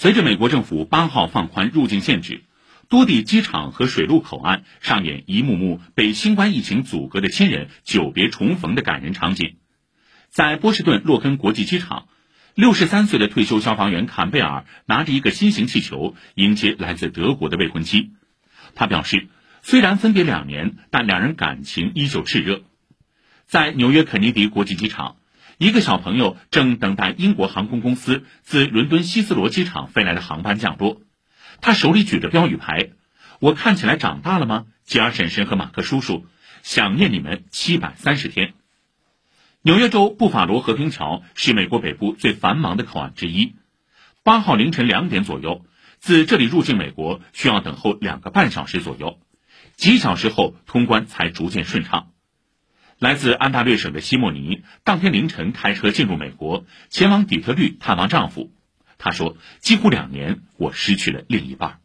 随着美国政府八号放宽入境限制，多地机场和水陆口岸上演一幕幕被新冠疫情阻隔的亲人久别重逢的感人场景。在波士顿洛根国际机场，六十三岁的退休消防员坎贝尔拿着一个新型气球迎接来自德国的未婚妻。他表示，虽然分别两年，但两人感情依旧炽热。在纽约肯尼迪国际机场。一个小朋友正等待英国航空公司自伦敦希斯罗机场飞来的航班降落，他手里举着标语牌：“我看起来长大了吗？吉尔婶婶和马克叔叔，想念你们七百三十天。”纽约州布法罗和平桥是美国北部最繁忙的口岸之一。八号凌晨两点左右，自这里入境美国需要等候两个半小时左右，几小时后通关才逐渐顺畅。来自安大略省的西莫尼当天凌晨开车进入美国，前往底特律探望丈夫。她说：“几乎两年，我失去了另一半。”